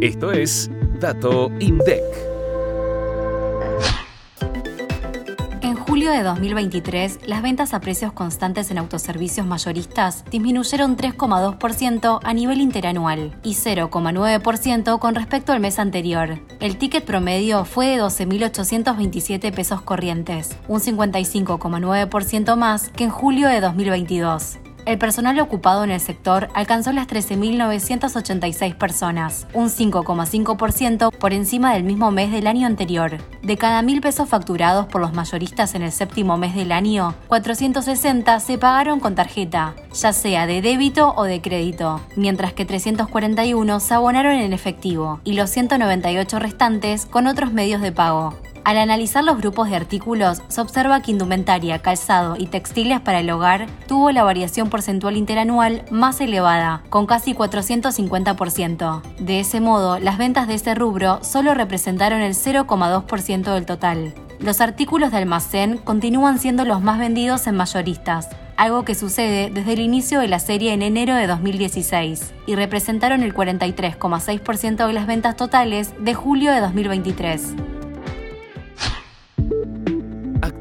Esto es Dato INDEC. En julio de 2023, las ventas a precios constantes en autoservicios mayoristas disminuyeron 3,2% a nivel interanual y 0,9% con respecto al mes anterior. El ticket promedio fue de 12.827 pesos corrientes, un 55,9% más que en julio de 2022 el personal ocupado en el sector alcanzó las 13.986 personas, un 5,5% por encima del mismo mes del año anterior. De cada mil pesos facturados por los mayoristas en el séptimo mes del año, 460 se pagaron con tarjeta, ya sea de débito o de crédito, mientras que 341 se abonaron en efectivo y los 198 restantes con otros medios de pago. Al analizar los grupos de artículos, se observa que indumentaria, calzado y textiles para el hogar tuvo la variación porcentual interanual más elevada, con casi 450%. De ese modo, las ventas de ese rubro solo representaron el 0,2% del total. Los artículos de almacén continúan siendo los más vendidos en mayoristas, algo que sucede desde el inicio de la serie en enero de 2016, y representaron el 43,6% de las ventas totales de julio de 2023